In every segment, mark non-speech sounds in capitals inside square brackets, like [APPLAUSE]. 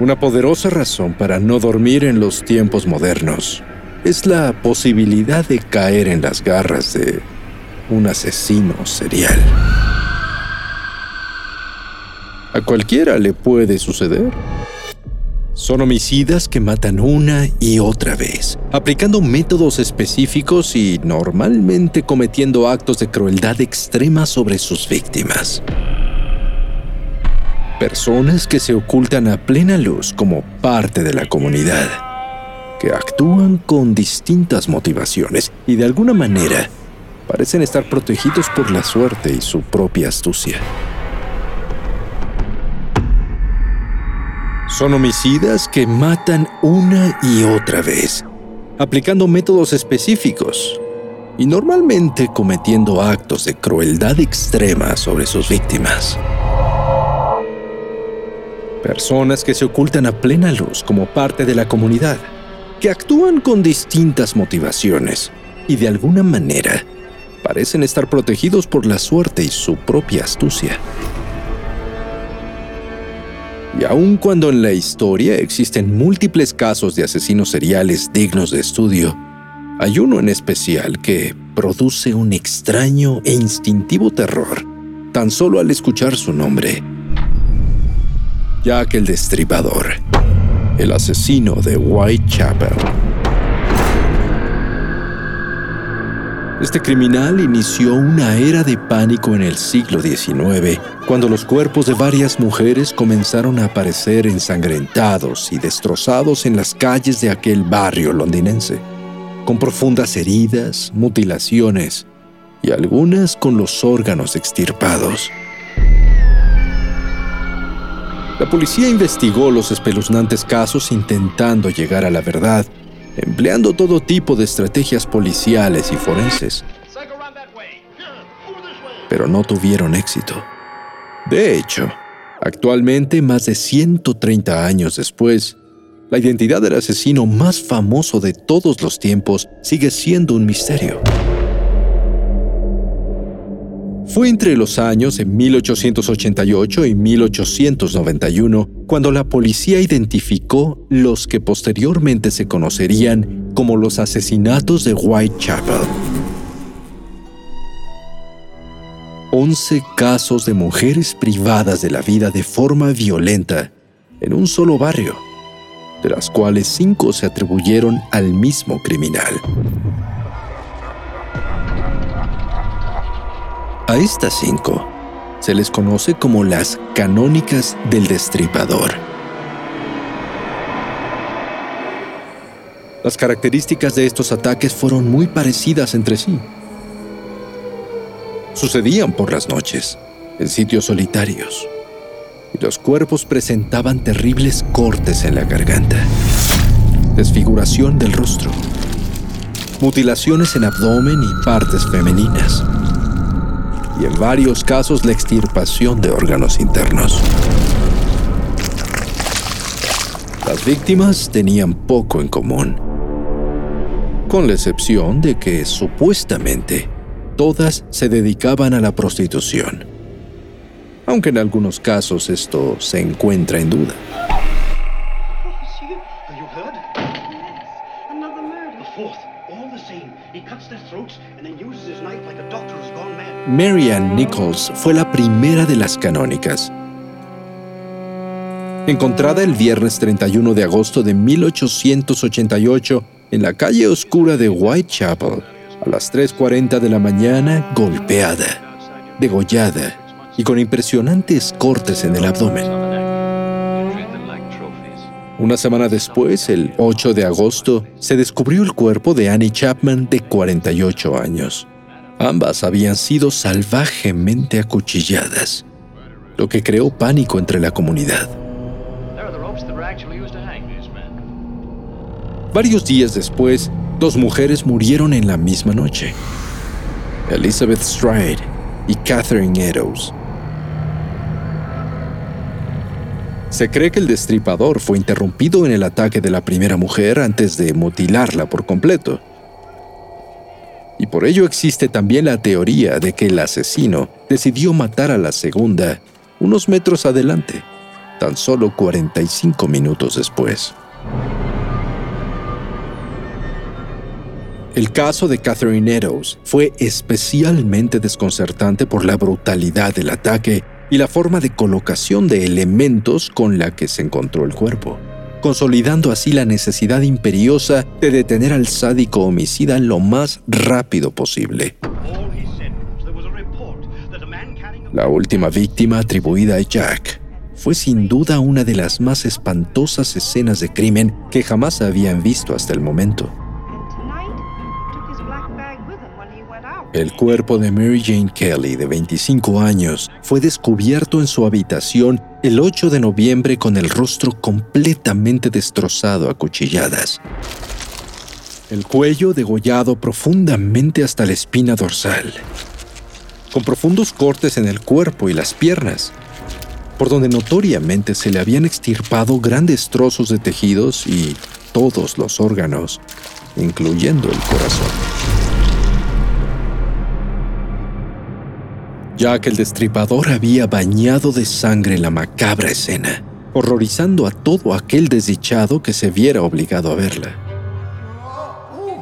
Una poderosa razón para no dormir en los tiempos modernos es la posibilidad de caer en las garras de un asesino serial. A cualquiera le puede suceder. Son homicidas que matan una y otra vez, aplicando métodos específicos y normalmente cometiendo actos de crueldad extrema sobre sus víctimas. Personas que se ocultan a plena luz como parte de la comunidad, que actúan con distintas motivaciones y de alguna manera parecen estar protegidos por la suerte y su propia astucia. Son homicidas que matan una y otra vez, aplicando métodos específicos y normalmente cometiendo actos de crueldad extrema sobre sus víctimas. Personas que se ocultan a plena luz como parte de la comunidad, que actúan con distintas motivaciones y de alguna manera parecen estar protegidos por la suerte y su propia astucia. Y aun cuando en la historia existen múltiples casos de asesinos seriales dignos de estudio, hay uno en especial que produce un extraño e instintivo terror tan solo al escuchar su nombre. Jack el Destripador, el asesino de Whitechapel. Este criminal inició una era de pánico en el siglo XIX, cuando los cuerpos de varias mujeres comenzaron a aparecer ensangrentados y destrozados en las calles de aquel barrio londinense, con profundas heridas, mutilaciones y algunas con los órganos extirpados. La policía investigó los espeluznantes casos intentando llegar a la verdad empleando todo tipo de estrategias policiales y forenses. Pero no tuvieron éxito. De hecho, actualmente, más de 130 años después, la identidad del asesino más famoso de todos los tiempos sigue siendo un misterio. Fue entre los años de 1888 y 1891 cuando la policía identificó los que posteriormente se conocerían como los asesinatos de Whitechapel. 11 casos de mujeres privadas de la vida de forma violenta en un solo barrio, de las cuales cinco se atribuyeron al mismo criminal. A estas cinco se les conoce como las canónicas del destripador. Las características de estos ataques fueron muy parecidas entre sí. Sucedían por las noches, en sitios solitarios, y los cuerpos presentaban terribles cortes en la garganta, desfiguración del rostro, mutilaciones en abdomen y partes femeninas y en varios casos la extirpación de órganos internos. Las víctimas tenían poco en común, con la excepción de que supuestamente todas se dedicaban a la prostitución, aunque en algunos casos esto se encuentra en duda. Marianne Nichols fue la primera de las canónicas. Encontrada el viernes 31 de agosto de 1888 en la calle oscura de Whitechapel, a las 3.40 de la mañana, golpeada, degollada y con impresionantes cortes en el abdomen. Una semana después, el 8 de agosto, se descubrió el cuerpo de Annie Chapman de 48 años Ambas habían sido salvajemente acuchilladas, lo que creó pánico entre la comunidad. Varios días después, dos mujeres murieron en la misma noche. Elizabeth Stride y Catherine Eddowes. Se cree que el destripador fue interrumpido en el ataque de la primera mujer antes de mutilarla por completo. Y por ello existe también la teoría de que el asesino decidió matar a la segunda unos metros adelante, tan solo 45 minutos después. El caso de Catherine Eddowes fue especialmente desconcertante por la brutalidad del ataque y la forma de colocación de elementos con la que se encontró el cuerpo, consolidando así la necesidad imperiosa de detener al sádico homicida lo más rápido posible. La última víctima atribuida a Jack fue sin duda una de las más espantosas escenas de crimen que jamás habían visto hasta el momento. El cuerpo de Mary Jane Kelly, de 25 años, fue descubierto en su habitación el 8 de noviembre con el rostro completamente destrozado a cuchilladas. El cuello degollado profundamente hasta la espina dorsal, con profundos cortes en el cuerpo y las piernas, por donde notoriamente se le habían extirpado grandes trozos de tejidos y todos los órganos, incluyendo el corazón. Ya que el destripador había bañado de sangre la macabra escena, horrorizando a todo aquel desdichado que se viera obligado a verla.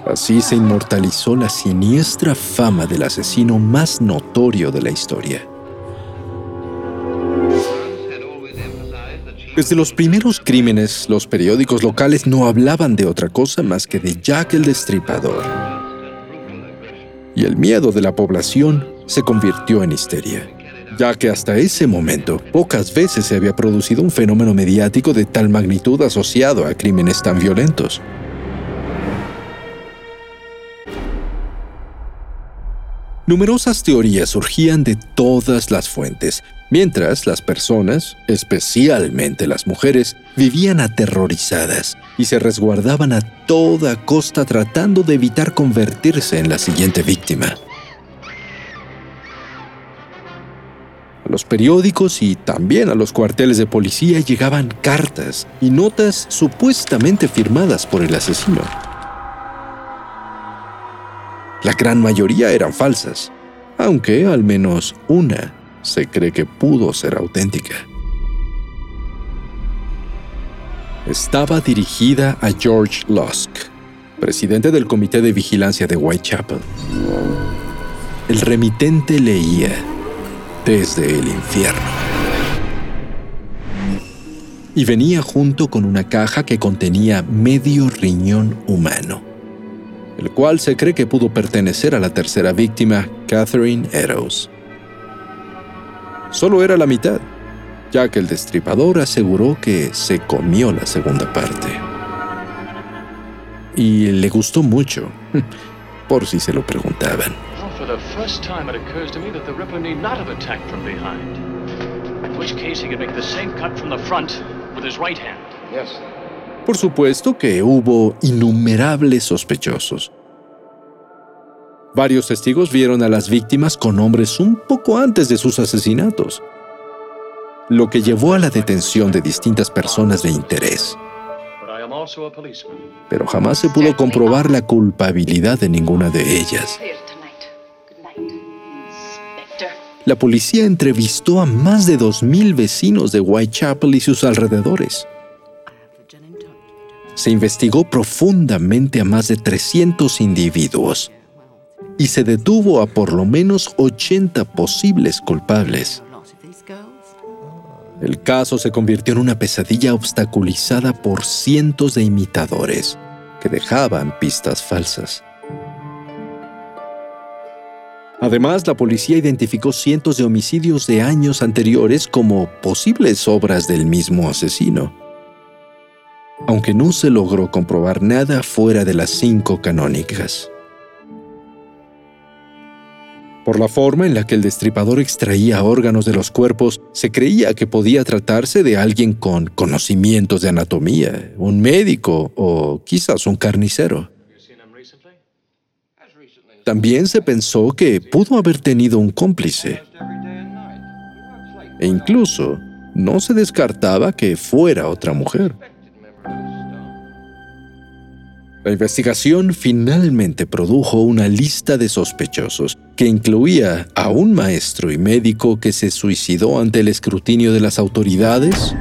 Así se inmortalizó la siniestra fama del asesino más notorio de la historia. Desde los primeros crímenes, los periódicos locales no hablaban de otra cosa más que de Jack el Destripador. Y el miedo de la población se convirtió en histeria, ya que hasta ese momento pocas veces se había producido un fenómeno mediático de tal magnitud asociado a crímenes tan violentos. Numerosas teorías surgían de todas las fuentes, mientras las personas, especialmente las mujeres, vivían aterrorizadas y se resguardaban a toda costa tratando de evitar convertirse en la siguiente víctima. Los periódicos y también a los cuarteles de policía llegaban cartas y notas supuestamente firmadas por el asesino. La gran mayoría eran falsas, aunque al menos una se cree que pudo ser auténtica. Estaba dirigida a George Lusk, presidente del Comité de Vigilancia de Whitechapel. El remitente leía desde el infierno. Y venía junto con una caja que contenía medio riñón humano, el cual se cree que pudo pertenecer a la tercera víctima, Catherine Eddowes. Solo era la mitad, ya que el destripador aseguró que se comió la segunda parte. Y le gustó mucho, [LAUGHS] por si se lo preguntaban. For the first time, it occurs to me that the Ripper need not have attacked from behind. In which case, he could make the same cut from the front with his right hand. Yes. Por supuesto que hubo innumerables sospechosos. Varios testigos vieron a las víctimas con hombres un poco antes de sus asesinatos, lo que llevó a la detención de distintas personas de interés. Pero jamás se pudo comprobar la culpabilidad de ninguna de ellas. La policía entrevistó a más de 2.000 vecinos de Whitechapel y sus alrededores. Se investigó profundamente a más de 300 individuos y se detuvo a por lo menos 80 posibles culpables. El caso se convirtió en una pesadilla obstaculizada por cientos de imitadores que dejaban pistas falsas. Además, la policía identificó cientos de homicidios de años anteriores como posibles obras del mismo asesino, aunque no se logró comprobar nada fuera de las cinco canónicas. Por la forma en la que el destripador extraía órganos de los cuerpos, se creía que podía tratarse de alguien con conocimientos de anatomía, un médico o quizás un carnicero. También se pensó que pudo haber tenido un cómplice. E incluso no se descartaba que fuera otra mujer. La investigación finalmente produjo una lista de sospechosos que incluía a un maestro y médico que se suicidó ante el escrutinio de las autoridades,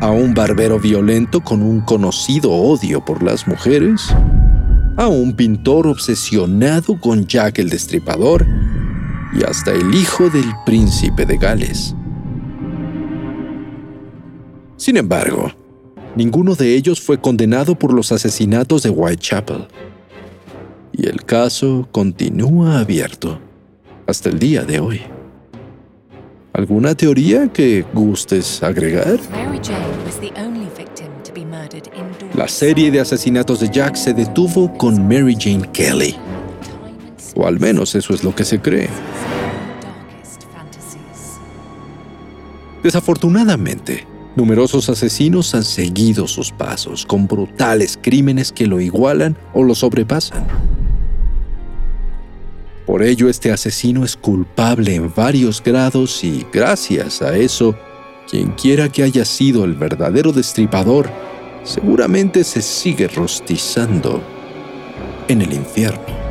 a un barbero violento con un conocido odio por las mujeres, a un pintor obsesionado con Jack el Destripador y hasta el hijo del príncipe de Gales. Sin embargo, ninguno de ellos fue condenado por los asesinatos de Whitechapel. Y el caso continúa abierto hasta el día de hoy. ¿Alguna teoría que gustes agregar? La serie de asesinatos de Jack se detuvo con Mary Jane Kelly. O al menos eso es lo que se cree. Desafortunadamente, numerosos asesinos han seguido sus pasos con brutales crímenes que lo igualan o lo sobrepasan. Por ello, este asesino es culpable en varios grados y, gracias a eso, quien quiera que haya sido el verdadero destripador seguramente se sigue rostizando en el infierno.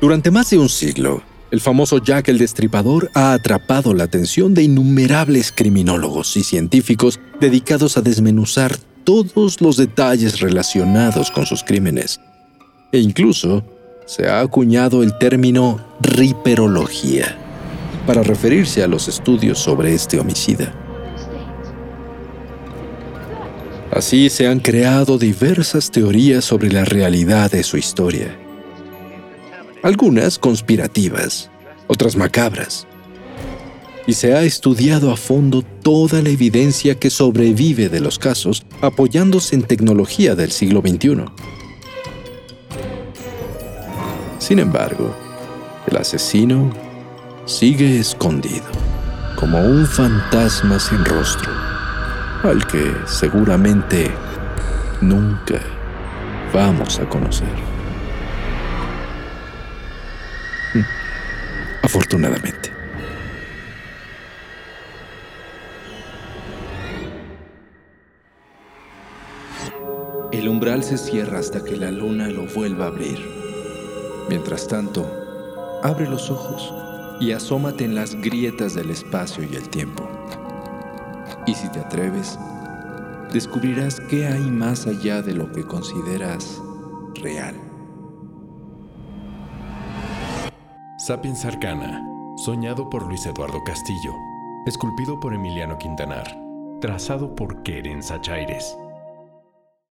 Durante más de un siglo, el famoso Jack el Destripador ha atrapado la atención de innumerables criminólogos y científicos dedicados a desmenuzar todos los detalles relacionados con sus crímenes. E incluso se ha acuñado el término riperología para referirse a los estudios sobre este homicida. Así se han creado diversas teorías sobre la realidad de su historia. Algunas conspirativas, otras macabras. Y se ha estudiado a fondo toda la evidencia que sobrevive de los casos apoyándose en tecnología del siglo XXI. Sin embargo, el asesino sigue escondido, como un fantasma sin rostro al que seguramente nunca vamos a conocer. Mm. Afortunadamente. El umbral se cierra hasta que la luna lo vuelva a abrir. Mientras tanto, abre los ojos y asómate en las grietas del espacio y el tiempo. Y si te atreves, descubrirás qué hay más allá de lo que consideras real. Sapiens Arcana, soñado por Luis Eduardo Castillo, esculpido por Emiliano Quintanar, trazado por Keren Sachaires.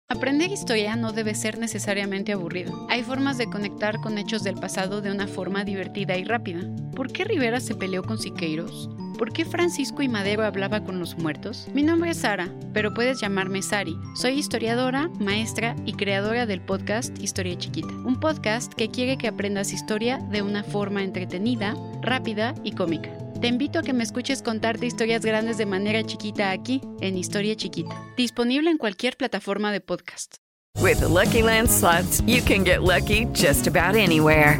Aprender historia no debe ser necesariamente aburrido. Hay formas de conectar con hechos del pasado de una forma divertida y rápida. ¿Por qué Rivera se peleó con Siqueiros? ¿Por qué Francisco y Madero hablaba con los muertos? Mi nombre es Sara, pero puedes llamarme Sari. Soy historiadora, maestra y creadora del podcast Historia Chiquita, un podcast que quiere que aprendas historia de una forma entretenida, rápida y cómica. Te invito a que me escuches contarte historias grandes de manera chiquita aquí, en Historia Chiquita, disponible en cualquier plataforma de podcast. With Lucky Land slots, you can get lucky just about anywhere.